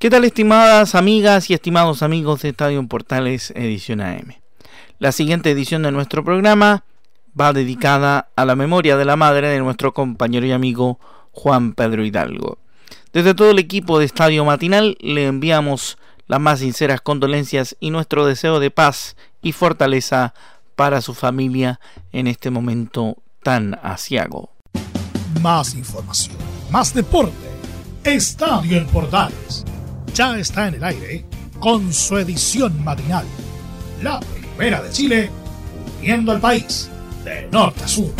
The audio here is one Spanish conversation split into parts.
¿Qué tal estimadas amigas y estimados amigos de Estadio Portales Edición AM? La siguiente edición de nuestro programa va dedicada a la memoria de la madre de nuestro compañero y amigo Juan Pedro Hidalgo. Desde todo el equipo de Estadio Matinal le enviamos las más sinceras condolencias y nuestro deseo de paz y fortaleza para su familia en este momento tan asiago. Más información, más deporte. Estadio en Portales ya está en el aire con su edición matinal. La primera de Chile, uniendo al país de norte a sur.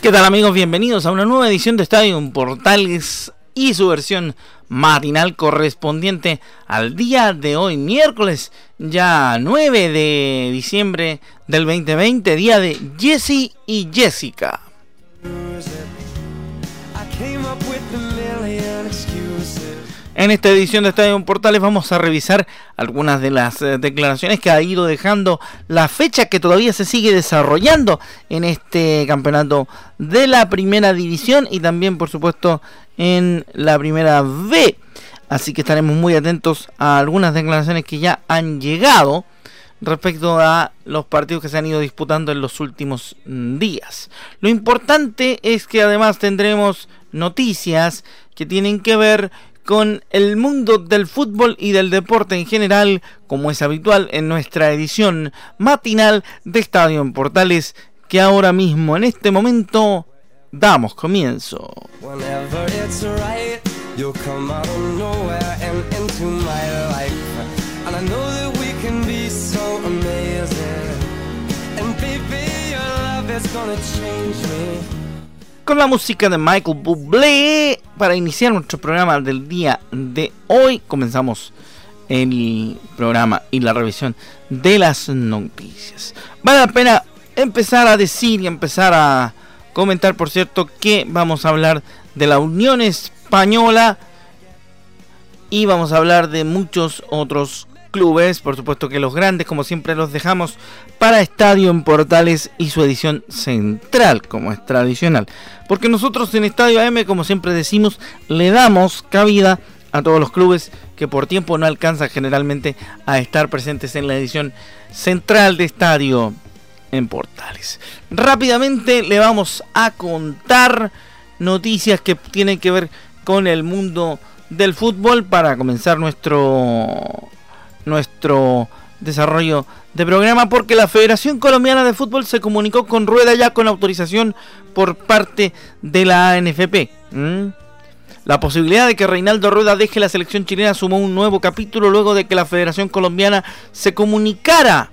¿Qué tal amigos? Bienvenidos a una nueva edición de Estadio Portales y su versión matinal correspondiente al día de hoy, miércoles ya 9 de diciembre del 2020, día de Jesse y Jessica. En esta edición de Estadio Portales vamos a revisar algunas de las eh, declaraciones que ha ido dejando la fecha que todavía se sigue desarrollando en este campeonato de la primera división y también por supuesto en la primera B. Así que estaremos muy atentos a algunas declaraciones que ya han llegado respecto a los partidos que se han ido disputando en los últimos días. Lo importante es que además tendremos noticias que tienen que ver con el mundo del fútbol y del deporte en general, como es habitual en nuestra edición matinal de Estadio en Portales, que ahora mismo, en este momento, damos comienzo. Con la música de Michael Bublé para iniciar nuestro programa del día de hoy. Comenzamos el programa y la revisión de las noticias. Vale la pena empezar a decir y empezar a comentar, por cierto, que vamos a hablar de la Unión Española y vamos a hablar de muchos otros clubes, por supuesto que los grandes, como siempre los dejamos para Estadio en Portales y su edición central, como es tradicional. Porque nosotros en Estadio AM, como siempre decimos, le damos cabida a todos los clubes que por tiempo no alcanzan generalmente a estar presentes en la edición central de Estadio en Portales. Rápidamente le vamos a contar noticias que tienen que ver con el mundo del fútbol para comenzar nuestro nuestro desarrollo de programa porque la Federación Colombiana de Fútbol se comunicó con Rueda ya con autorización por parte de la ANFP. La posibilidad de que Reinaldo Rueda deje la selección chilena sumó un nuevo capítulo luego de que la Federación Colombiana se comunicara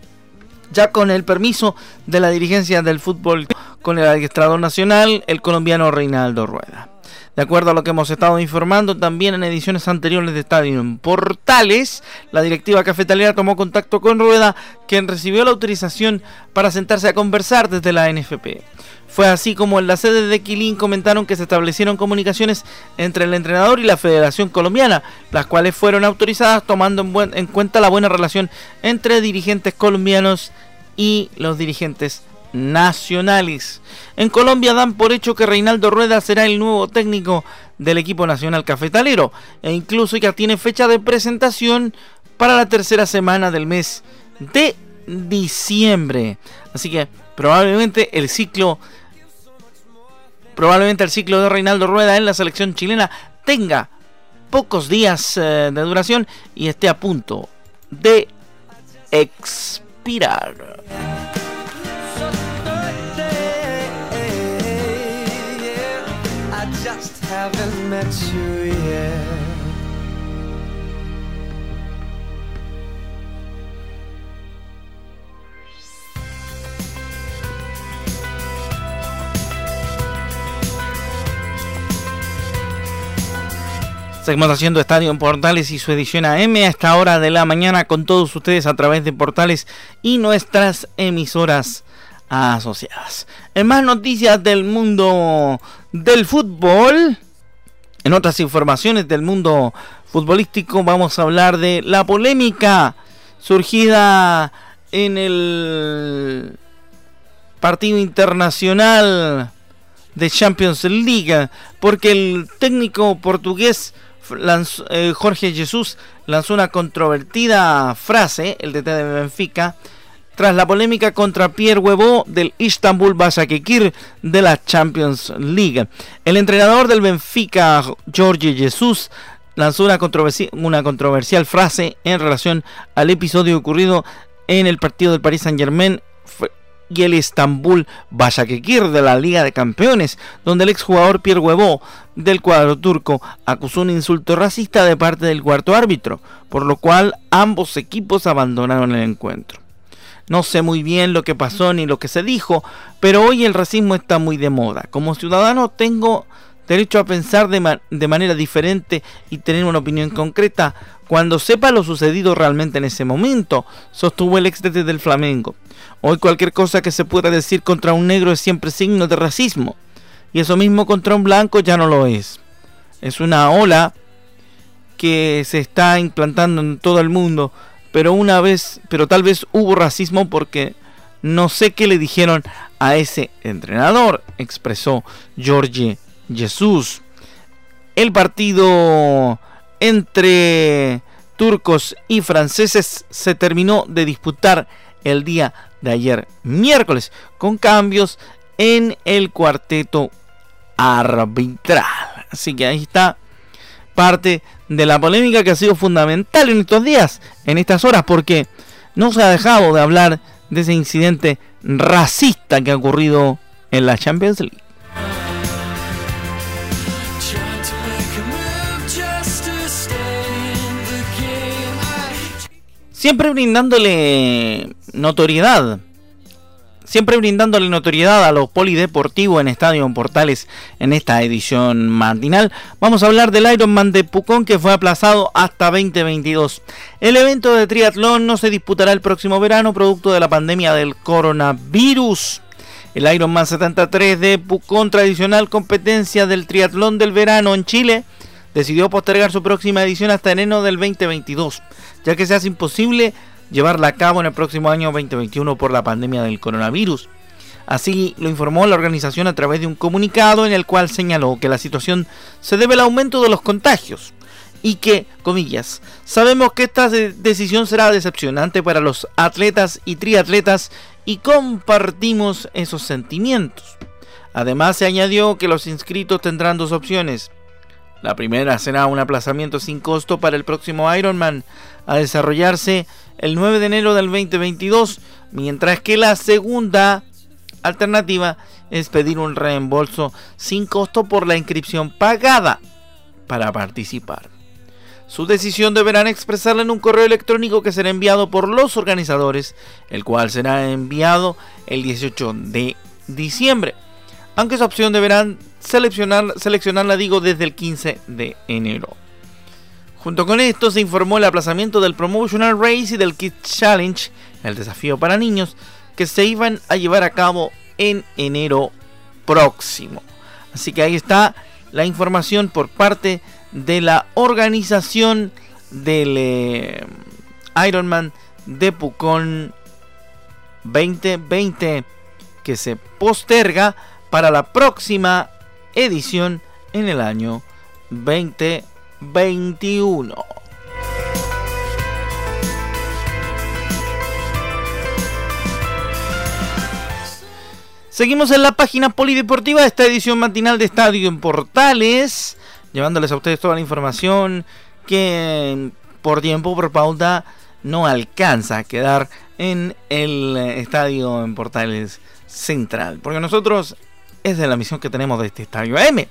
ya con el permiso de la dirigencia del fútbol con el administrador nacional, el colombiano Reinaldo Rueda. De acuerdo a lo que hemos estado informando también en ediciones anteriores de Estadio en Portales, la directiva cafetalera tomó contacto con Rueda, quien recibió la autorización para sentarse a conversar desde la NFP. Fue así como en la sede de Quilín comentaron que se establecieron comunicaciones entre el entrenador y la Federación Colombiana, las cuales fueron autorizadas tomando en, en cuenta la buena relación entre dirigentes colombianos y los dirigentes nacionales. En Colombia dan por hecho que Reinaldo Rueda será el nuevo técnico del equipo nacional cafetalero e incluso ya tiene fecha de presentación para la tercera semana del mes de diciembre. Así que probablemente el ciclo probablemente el ciclo de Reinaldo Rueda en la selección chilena tenga pocos días eh, de duración y esté a punto de expirar. Seguimos haciendo Estadio en Portales y su edición AM a esta hora de la mañana con todos ustedes a través de Portales y nuestras emisoras asociadas. En más noticias del mundo del fútbol, en otras informaciones del mundo futbolístico, vamos a hablar de la polémica surgida en el partido internacional de Champions League, porque el técnico portugués eh, Jorge Jesús lanzó una controvertida frase, el DT de Benfica, tras la polémica contra Pierre Huevo del Istanbul Başakşehir de la Champions League. El entrenador del Benfica, Jorge Jesús, lanzó una, una controversial frase en relación al episodio ocurrido en el partido del Paris Saint-Germain y el Estambul Başakşehir de la Liga de Campeones, donde el exjugador Pierre Huevo del cuadro turco acusó un insulto racista de parte del cuarto árbitro, por lo cual ambos equipos abandonaron el encuentro. No sé muy bien lo que pasó ni lo que se dijo, pero hoy el racismo está muy de moda. Como ciudadano tengo derecho a pensar de, manera diferente y tener una opinión concreta cuando sepa lo sucedido realmente en ese momento, sostuvo el ex del Flamengo. Hoy cualquier cosa que se pueda decir contra un negro es siempre signo de racismo. Y eso mismo contra un blanco ya no lo es. Es una ola que se está implantando en todo el mundo. Pero una vez, pero tal vez hubo racismo porque no sé qué le dijeron a ese entrenador, expresó George Jesús. El partido entre turcos y franceses se terminó de disputar el día de ayer miércoles, con cambios en el cuarteto arbitral. Así que ahí está parte de la polémica que ha sido fundamental en estos días, en estas horas, porque no se ha dejado de hablar de ese incidente racista que ha ocurrido en la Champions League. Siempre brindándole notoriedad. Siempre brindándole notoriedad a los polideportivos en Estadio Portales en esta edición matinal. Vamos a hablar del Ironman de Pucón que fue aplazado hasta 2022. El evento de triatlón no se disputará el próximo verano producto de la pandemia del coronavirus. El Ironman 73 de Pucón, tradicional competencia del triatlón del verano en Chile, decidió postergar su próxima edición hasta enero del 2022, ya que se hace imposible llevarla a cabo en el próximo año 2021 por la pandemia del coronavirus. Así lo informó la organización a través de un comunicado en el cual señaló que la situación se debe al aumento de los contagios y que, comillas, sabemos que esta decisión será decepcionante para los atletas y triatletas y compartimos esos sentimientos. Además se añadió que los inscritos tendrán dos opciones, la primera será un aplazamiento sin costo para el próximo Ironman a desarrollarse el 9 de enero del 2022, mientras que la segunda alternativa es pedir un reembolso sin costo por la inscripción pagada para participar. Su decisión deberán expresarla en un correo electrónico que será enviado por los organizadores, el cual será enviado el 18 de diciembre. Aunque esa opción deberán seleccionar, seleccionarla digo desde el 15 de enero. Junto con esto se informó el aplazamiento del Promotional Race y del Kids Challenge, el desafío para niños, que se iban a llevar a cabo en enero próximo. Así que ahí está la información por parte de la organización del eh, Ironman de Pucón 2020 que se posterga para la próxima edición en el año 2021. Seguimos en la página polideportiva de esta edición matinal de Estadio en Portales, llevándoles a ustedes toda la información que por tiempo, por pauta, no alcanza a quedar en el Estadio en Portales Central. Porque nosotros es de la misión que tenemos de este Estadio AM.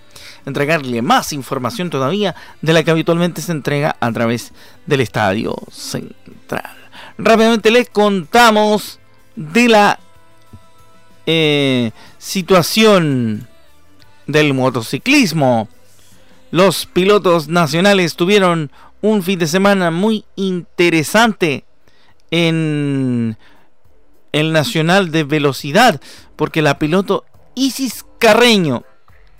Entregarle más información todavía de la que habitualmente se entrega a través del Estadio Central. Rápidamente les contamos de la eh, situación del motociclismo. Los pilotos nacionales tuvieron un fin de semana muy interesante en el Nacional de Velocidad, porque la piloto Isis Carreño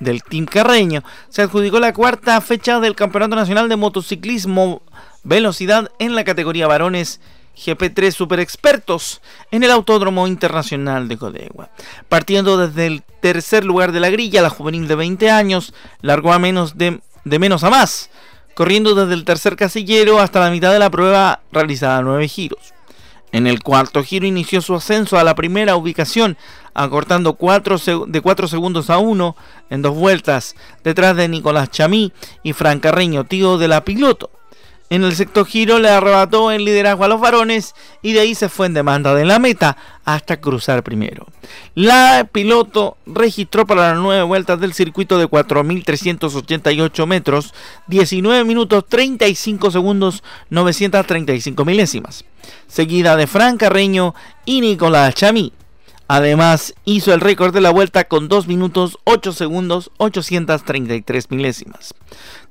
del Team Carreño se adjudicó la cuarta fecha del Campeonato Nacional de Motociclismo Velocidad en la categoría varones GP3 Super Expertos en el Autódromo Internacional de Codegua. Partiendo desde el tercer lugar de la grilla, la juvenil de 20 años largó a menos de, menos a más, corriendo desde el tercer casillero hasta la mitad de la prueba realizada a nueve giros. En el cuarto giro inició su ascenso a la primera ubicación, acortando de 4 segundos a 1 en dos vueltas, detrás de Nicolás Chamí y Fran Carreño, tío de la piloto. En el sexto giro le arrebató el liderazgo a los varones y de ahí se fue en demanda de la meta hasta cruzar primero. La piloto registró para las nueve vueltas del circuito de 4.388 metros 19 minutos 35 segundos 935 milésimas, seguida de Fran Carreño y Nicolás Chamí. Además, hizo el récord de la vuelta con 2 minutos 8 segundos 833 milésimas.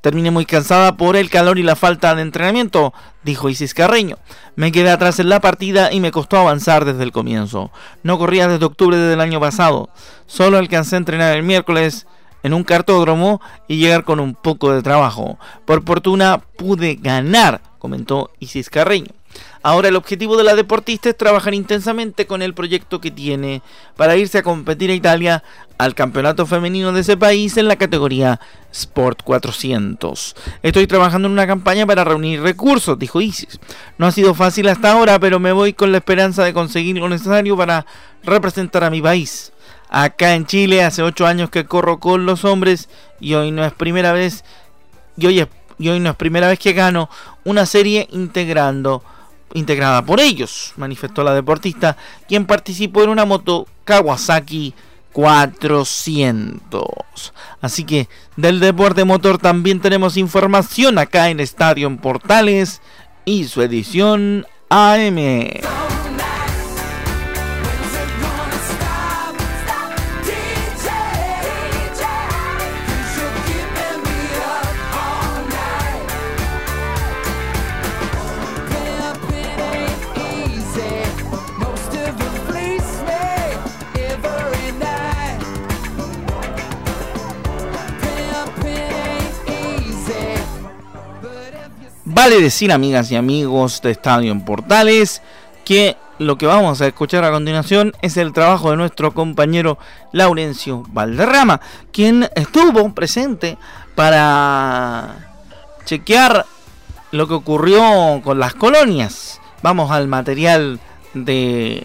Terminé muy cansada por el calor y la falta de entrenamiento, dijo Isis Carreño. Me quedé atrás en la partida y me costó avanzar desde el comienzo. No corría desde octubre del año pasado. Solo alcancé a entrenar el miércoles en un cartódromo y llegar con un poco de trabajo. Por fortuna pude ganar, comentó Isis Carreño. Ahora el objetivo de la deportista es trabajar intensamente con el proyecto que tiene para irse a competir a Italia al campeonato femenino de ese país en la categoría Sport 400. Estoy trabajando en una campaña para reunir recursos, dijo Isis. No ha sido fácil hasta ahora, pero me voy con la esperanza de conseguir lo necesario para representar a mi país. Acá en Chile hace 8 años que corro con los hombres y hoy no es primera vez y hoy, y hoy no es primera vez que gano una serie integrando integrada por ellos, manifestó la deportista, quien participó en una moto Kawasaki 400. Así que del deporte motor también tenemos información acá en Estadio en Portales y su edición AM. Vale decir, amigas y amigos de Estadio en Portales, que lo que vamos a escuchar a continuación es el trabajo de nuestro compañero Laurencio Valderrama, quien estuvo presente para chequear lo que ocurrió con las colonias. Vamos al material de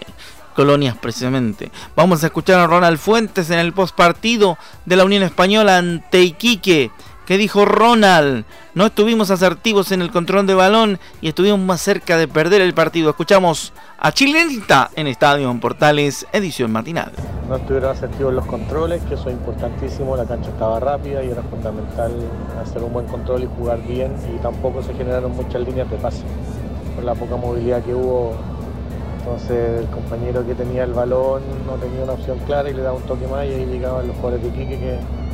colonias precisamente. Vamos a escuchar a Ronald Fuentes en el postpartido de la Unión Española ante Iquique. ¿Qué dijo Ronald? No estuvimos asertivos en el control de balón y estuvimos más cerca de perder el partido. Escuchamos a Chilenita en Estadio en Portales, edición matinal. No estuvieron asertivos los controles, que eso es importantísimo. La cancha estaba rápida y era fundamental hacer un buen control y jugar bien. Y tampoco se generaron muchas líneas de pase por la poca movilidad que hubo. Entonces el compañero que tenía el balón no tenía una opción clara y le daba un toque más y ahí llegaban los jugadores de Quique que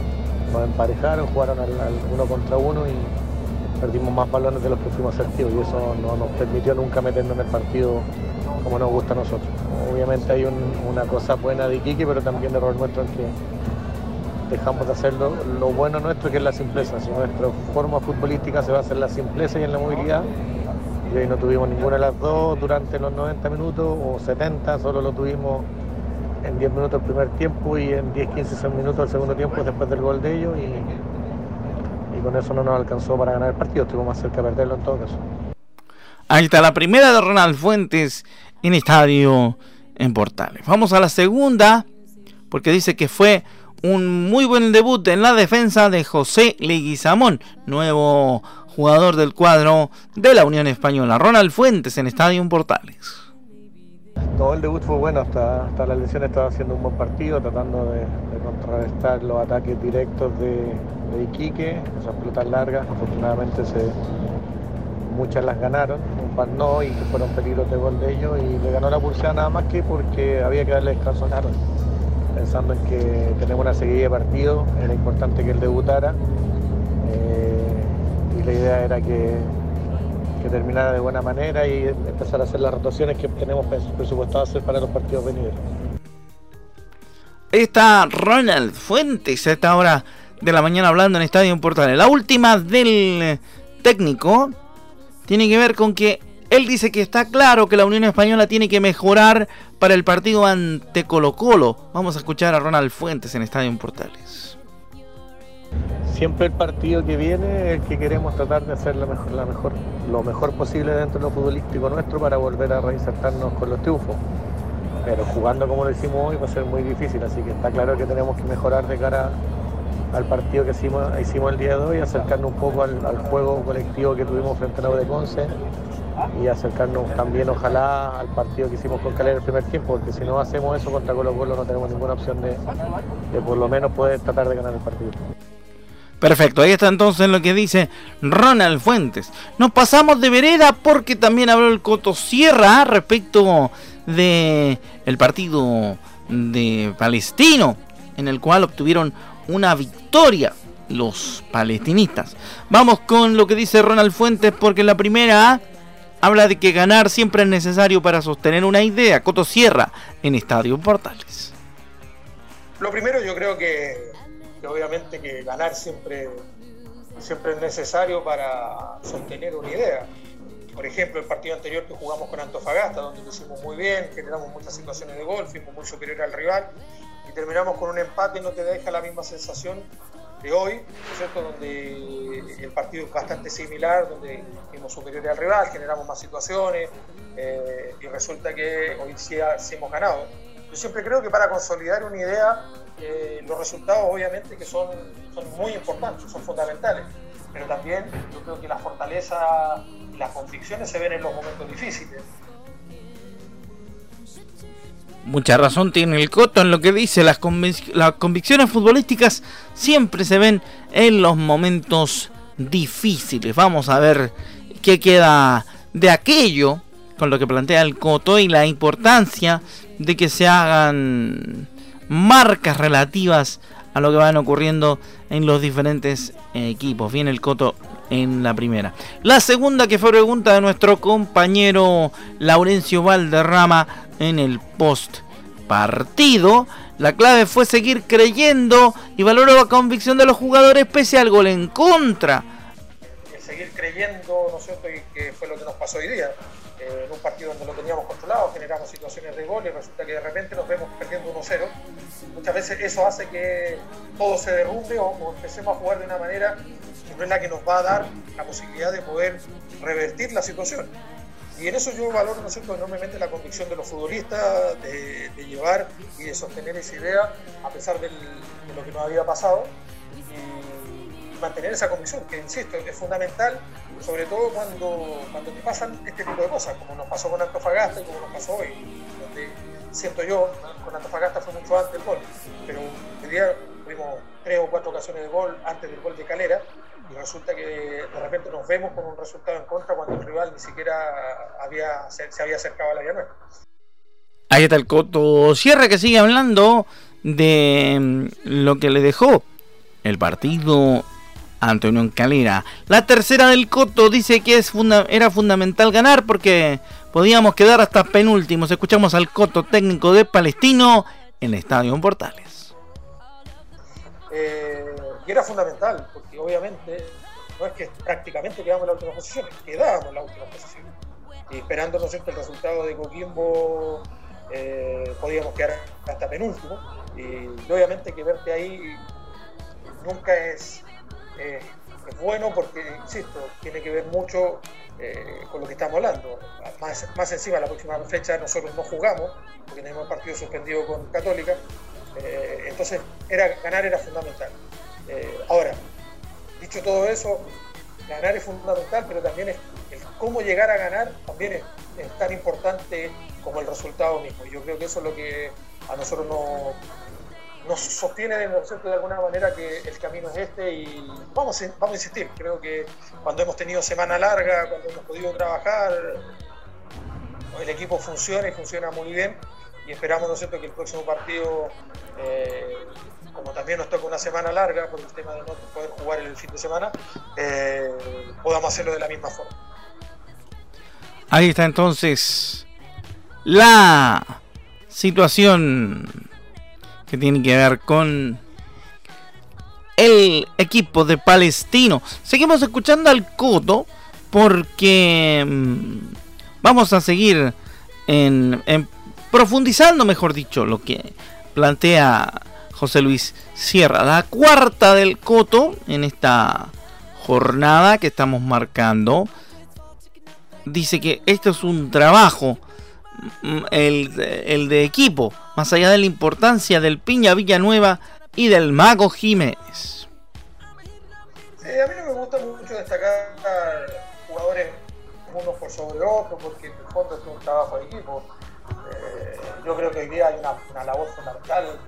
nos emparejaron, jugaron al, uno contra uno y perdimos más balones de los que fuimos asertivos y eso no nos permitió nunca meternos en el partido como nos gusta a nosotros. Obviamente hay una cosa buena de Iquique, pero también error nuestro en que dejamos de hacer lo, bueno nuestro, que es la simpleza. Si nuestra forma futbolística se va a hacer la simpleza y en la movilidad, y hoy no tuvimos ninguna de las dos durante los 90 minutos o 70, solo lo tuvimos en 10 minutos el primer tiempo y en 10, 15 minutos el segundo tiempo después del gol de ellos y, y con eso no nos alcanzó para ganar el partido, estuvimos más cerca de perderlo en todo caso. Ahí está la primera de Ronald Fuentes en estadio en Portales. Vamos a la segunda, porque dice que fue un muy buen debut en la defensa de José Leguizamón, nuevo jugador del cuadro de la Unión Española. Ronald Fuentes en Estadio en Portales. Todo el debut fue bueno, hasta, hasta la lesión estaba haciendo un buen partido, tratando de, contrarrestar los ataques directos de, Iquique, esas pelotas largas, afortunadamente se, muchas las ganaron, un par no y que fueron peligros de gol de ellos y le ganó la pulsada nada más que porque había que darle descanso a pensando en que tenemos una seguida de partidos, era importante que él debutara Eh, y la idea era que, que terminara de buena manera y empezar a hacer las rotaciones que tenemos presupuestado hacer para los partidos venideros. Está Ronald Fuentes a esta hora de la mañana hablando en Estadio Portales. La última del técnico tiene que ver con que él dice que está claro que la Unión Española tiene que mejorar para el partido ante Colo Colo. Vamos a escuchar a Ronald Fuentes en Estadio Portales. Siempre el partido que viene es el que queremos tratar de hacer lo mejor, la mejor, lo mejor posible dentro de lo futbolístico nuestro para volver a reinsertarnos con los triunfos pero jugando como lo hicimos hoy va a ser muy difícil, así que está claro que tenemos que mejorar de cara al partido que hicimos, hicimos el día de hoy, acercarnos un poco al, juego colectivo que tuvimos frente a la de Conce y acercarnos también ojalá al partido que hicimos con Calera el primer tiempo, porque si no hacemos eso contra Colo Colo no tenemos ninguna opción de, de por lo menos poder tratar de ganar el partido. Perfecto, ahí está entonces lo que dice Ronald Fuentes. Nos pasamos de vereda porque también habló el Coto Sierra respecto de el partido de Palestino, en el cual obtuvieron una victoria los palestinistas. Vamos con lo que dice Ronald Fuentes, porque la primera habla de que ganar siempre es necesario para sostener una idea. Coto Sierra en Estadio Portales. Lo primero yo creo que, obviamente que ganar siempre, siempre es necesario para sostener una idea por ejemplo, el partido anterior que jugamos con Antofagasta, donde lo hicimos muy bien, generamos muchas situaciones de gol, fuimos muy superior al rival y terminamos con un empate no te deja la misma sensación de hoy, cierto? Donde el partido es bastante similar, donde fuimos superiores al rival, generamos más situaciones eh, y resulta que hoy sí, hemos ganado. Yo siempre creo que para consolidar una idea, eh, los resultados obviamente que son, son muy importantes, son fundamentales pero también yo creo que la fortaleza y las convicciones se ven en los momentos difíciles. Mucha razón tiene el Coto en lo que dice, las, las convicciones futbolísticas siempre se ven en los momentos difíciles. Vamos a ver qué queda de aquello con lo que plantea el Coto y la importancia de que se hagan marcas relativas a lo que van ocurriendo en los diferentes equipos. Viene el Coto en la primera. La segunda que fue pregunta de nuestro compañero Laurencio Valderrama en el post partido. La clave fue seguir creyendo y valoró la convicción de los jugadores pese al gol en contra. Seguir creyendo, ¿no es cierto? Y que fue lo que nos pasó hoy día. Eh, en un partido donde lo teníamos controlado, generamos situaciones de gol y resulta que de repente nos vemos perdiendo 1-0. Muchas veces eso hace que todo se derrumbe o, empecemos a jugar de una manera que no es la que nos va a dar la posibilidad de poder revertir la situación. Y en eso yo valoro ¿no enormemente la convicción de los futbolistas de, llevar y de sostener esa idea a pesar de lo que nos había pasado mantener esa convicción, que insisto, es fundamental, sobre todo cuando, cuando te pasan este tipo de cosas, como nos pasó con Antofagasta y como nos pasó hoy, donde siento yo, con Antofagasta fue mucho antes el gol, pero hoy día tuvimos tres o cuatro ocasiones de gol antes del gol de Calera, y resulta que de repente nos vemos con un resultado en contra cuando el rival ni siquiera había, se, había acercado a la nuestra. Ahí está el Coto Sierra que sigue hablando de mm, lo que le dejó el partido Antonio Calera. La tercera del Coto dice que es era fundamental ganar porque podíamos quedar hasta penúltimos. Escuchamos al Coto técnico de Palestino en Estadio Portales. Eh, y era fundamental porque obviamente no es que prácticamente quedamos en la última posición, quedábamos en la última posición. Esperando ¿no el resultado de Coquimbo eh, podíamos quedar hasta penúltimo. y obviamente que verte ahí nunca es eh, es bueno porque, insisto, tiene que ver mucho eh, con lo que estamos hablando. Más, más encima, la próxima fecha nosotros no jugamos, porque tenemos partido suspendido con Católica, eh, entonces era, ganar era fundamental. ahora, dicho todo eso, ganar es fundamental, pero también es, el cómo llegar a ganar también es, tan importante como el resultado mismo. Yo creo que eso es lo que a nosotros nos nos sostiene de, alguna manera que el camino es este y vamos, a insistir. Creo que cuando hemos tenido semana larga, cuando hemos podido trabajar, el equipo funciona y funciona muy bien y esperamos, ¿no que el próximo partido, eh, como también nos toca una semana larga por el tema de no poder jugar el fin de semana, eh, podamos hacerlo de la misma forma. Ahí está entonces la situación que tiene que ver con el equipo de Palestino. Seguimos escuchando al Coto porque mm, vamos a seguir en, profundizando, mejor dicho, lo que plantea José Luis Sierra. La cuarta del Coto en esta jornada que estamos marcando. Dice que esto es un trabajo, el, el de equipo, más allá de la importancia del Piña Villanueva y del Mago Jiménez. a mí no me gusta mucho destacar jugadores unos por sobre otros, porque en el fondo es un trabajo de equipo. Eh, yo creo que hoy día hay una, labor fundamental eh,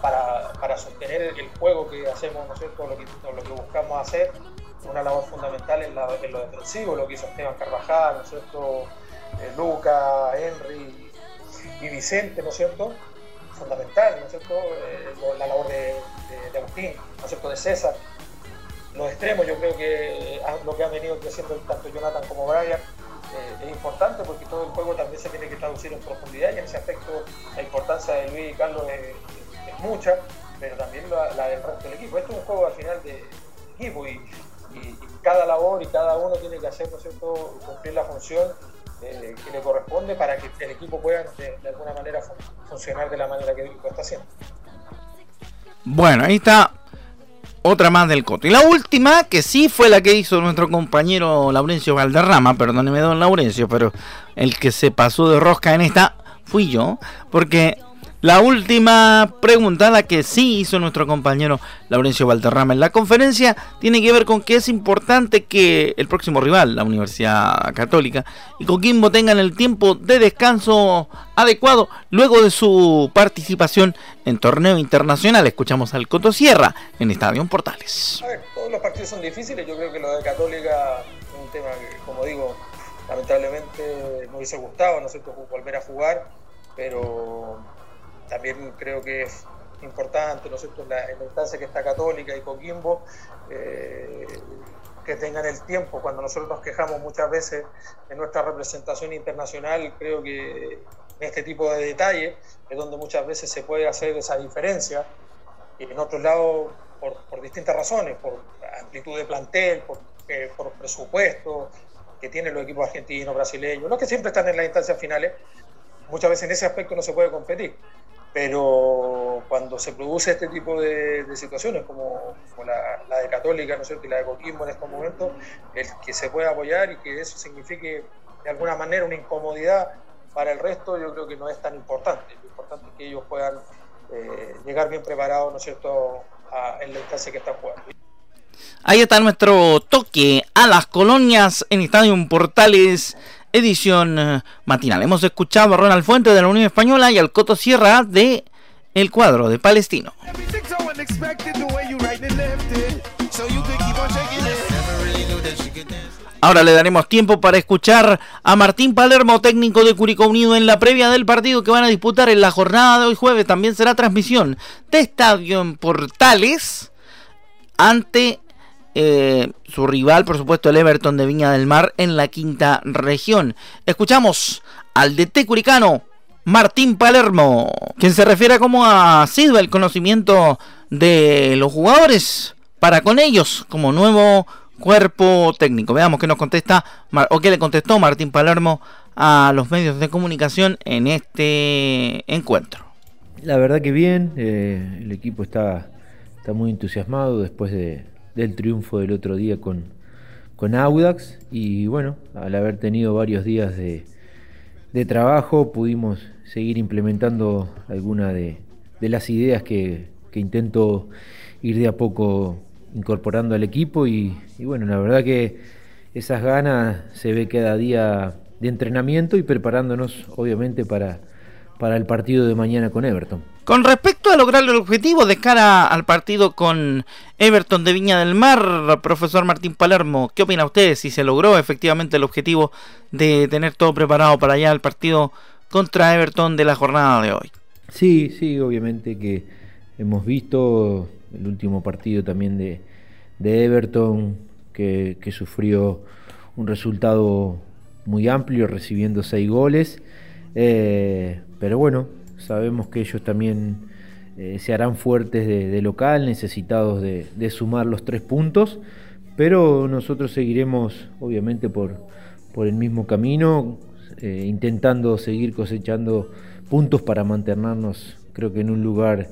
para, sostener el juego que hacemos, ¿no es cierto? Lo que, lo que buscamos hacer, una labor fundamental en, lo defensivo, lo que hizo Esteban Carvajal, ¿no es cierto? Eh, Luca, Henry y Vicente, ¿no es cierto? fundamental, ¿no es cierto? Eh, la labor de, Agustín, ¿no es cierto? De César. Los extremos, yo creo que lo que han venido creciendo tanto Jonathan como Brian eh, es importante porque todo el juego también se tiene que traducir en profundidad y en ese aspecto la importancia de Luis y Carlos es, mucha, pero también la, del resto del equipo. Esto es un juego al final de equipo y, cada labor y cada uno tiene que hacer, ¿no es cierto?, cumplir la función que le corresponde para que el equipo pueda de, alguna manera funcionar de la manera que lo está haciendo. Bueno, ahí está otra más del Coto. Y la última, que sí fue la que hizo nuestro compañero Laurencio Valderrama, perdóneme don Laurencio, pero el que se pasó de rosca en esta fui yo, porque la última pregunta, la que sí hizo nuestro compañero Laurencio Valderrama en la conferencia, tiene que ver con que es importante que el próximo rival, la Universidad Católica, y Coquimbo tengan el tiempo de descanso adecuado luego de su participación en torneo internacional. Escuchamos al Coto Sierra en Estadio Portales. A ver, todos los partidos son difíciles, yo creo que lo de Católica es un tema que, como digo, lamentablemente no hubiese gustado, no sé, volver a jugar, pero también creo que es importante, ¿no es cierto?, en la, instancia que está Católica y Coquimbo, eh, que tengan el tiempo. Cuando nosotros nos quejamos muchas veces en nuestra representación internacional, creo que en este tipo de detalles es donde muchas veces se puede hacer esa diferencia. Y en otros lados, por, distintas razones, por amplitud de plantel, por, eh, por presupuesto que tienen los equipos argentinos, brasileños, los que siempre están en las instancias finales, muchas veces en ese aspecto no se puede competir pero cuando se produce este tipo de, situaciones, como, la, de Católica ¿no y la de Coquimbo en estos momentos, el que se pueda apoyar y que eso signifique de alguna manera una incomodidad para el resto, yo creo que no es tan importante. Lo importante es que ellos puedan eh, llegar bien preparados ¿no es cierto? en la instancia que están jugando. Ahí está nuestro toque a las colonias en Estadio Portales edición eh, matinal. Hemos escuchado a Ronald Fuente de la Unión Española y al Coto Sierra de El Cuadro de Palestino. Ahora le daremos tiempo para escuchar a Martín Palermo, técnico de Curicó Unido, en la previa del partido que van a disputar en la jornada de hoy jueves. También será transmisión de Estadio en Portales ante eh, su rival, por supuesto, el Everton de Viña del Mar en la quinta región. Escuchamos al DT Curicano, Martín Palermo, quien se refiere a cómo ha sido el conocimiento de los jugadores para con ellos como nuevo cuerpo técnico. Veamos qué nos contesta o qué le contestó Martín Palermo a los medios de comunicación en este encuentro. La verdad que bien, eh, el equipo está, está muy entusiasmado después de, del triunfo del otro día con, con Audax. Y bueno, al haber tenido varios días de, de trabajo pudimos seguir implementando algunas de, de, las ideas que, que, intento ir de a poco incorporando al equipo. Y, y bueno, la verdad que esas ganas se ve cada día de entrenamiento y preparándonos obviamente para, para el partido de mañana con Everton. Con respecto a lograr el objetivo de cara al partido con Everton de Viña del Mar, profesor Martín Palermo, ¿qué opina usted si se logró efectivamente el objetivo de tener todo preparado para allá el partido contra Everton de la jornada de hoy. Sí, sí, obviamente que hemos visto el último partido también de, Everton que, sufrió un resultado muy amplio recibiendo seis goles. Eh, pero bueno, sabemos que ellos también eh, se harán fuertes de, local, necesitados de, sumar los tres puntos, pero nosotros seguiremos obviamente por, por el mismo camino, eh, intentando seguir cosechando puntos para mantenernos creo que en un lugar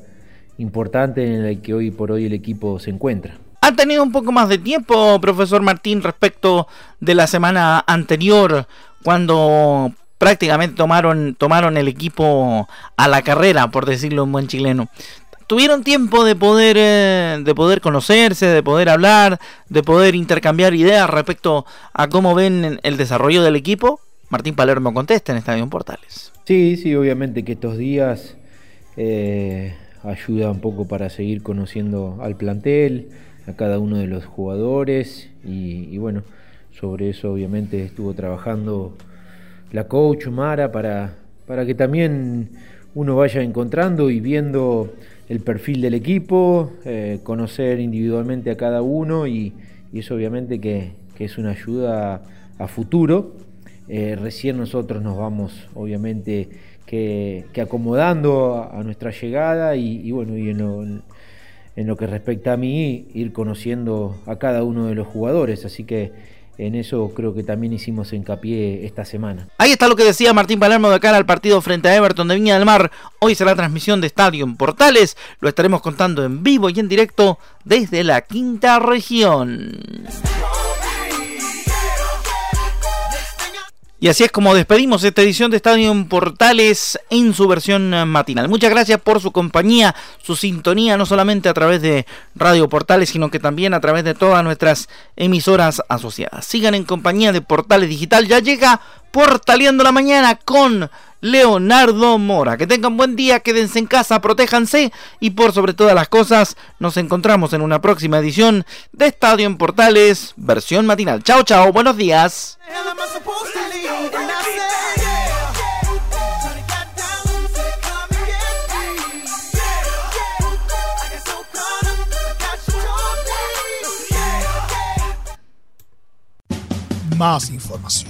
importante en el que hoy por hoy el equipo se encuentra. ¿Ha tenido un poco más de tiempo, profesor Martín, respecto de la semana anterior, cuando prácticamente tomaron, tomaron el equipo a la carrera, por decirlo en buen chileno. Tuvieron tiempo de poder, eh, de poder conocerse, de poder hablar, de poder intercambiar ideas respecto a cómo ven el desarrollo del equipo. Martín Palermo contesta en Estadio Portales. Sí, sí, obviamente que estos días eh, ayuda un poco para seguir conociendo al plantel, a cada uno de los jugadores y, y bueno, sobre eso obviamente estuvo trabajando la coach Mara para, para que también uno vaya encontrando y viendo el perfil del equipo, eh, conocer individualmente a cada uno y, eso obviamente que, es una ayuda a futuro. Eh, recién nosotros nos vamos obviamente que, acomodando a, nuestra llegada y, bueno, y en lo, en lo que respecta a mí, ir conociendo a cada uno de los jugadores. Así que en eso creo que también hicimos hincapié esta semana. Ahí está lo que decía Martín Palermo de cara al partido frente a Everton de Viña del Mar. Hoy será transmisión de Estadio en Portales. Lo estaremos contando en vivo y en directo desde la quinta región. Y así es como despedimos esta edición de Estadio en Portales en su versión matinal. Muchas gracias por su compañía, su sintonía, no solamente a través de Radio Portales, sino que también a través de todas nuestras emisoras asociadas. Sigan en compañía de Portales Digital. Ya llega Portaleando la Mañana con Leonardo Mora. Que tengan buen día, quédense en casa, protéjanse y por sobre todas las cosas nos encontramos en una próxima edición de Estadio en Portales, versión matinal. Chao, chao, buenos días. Más información,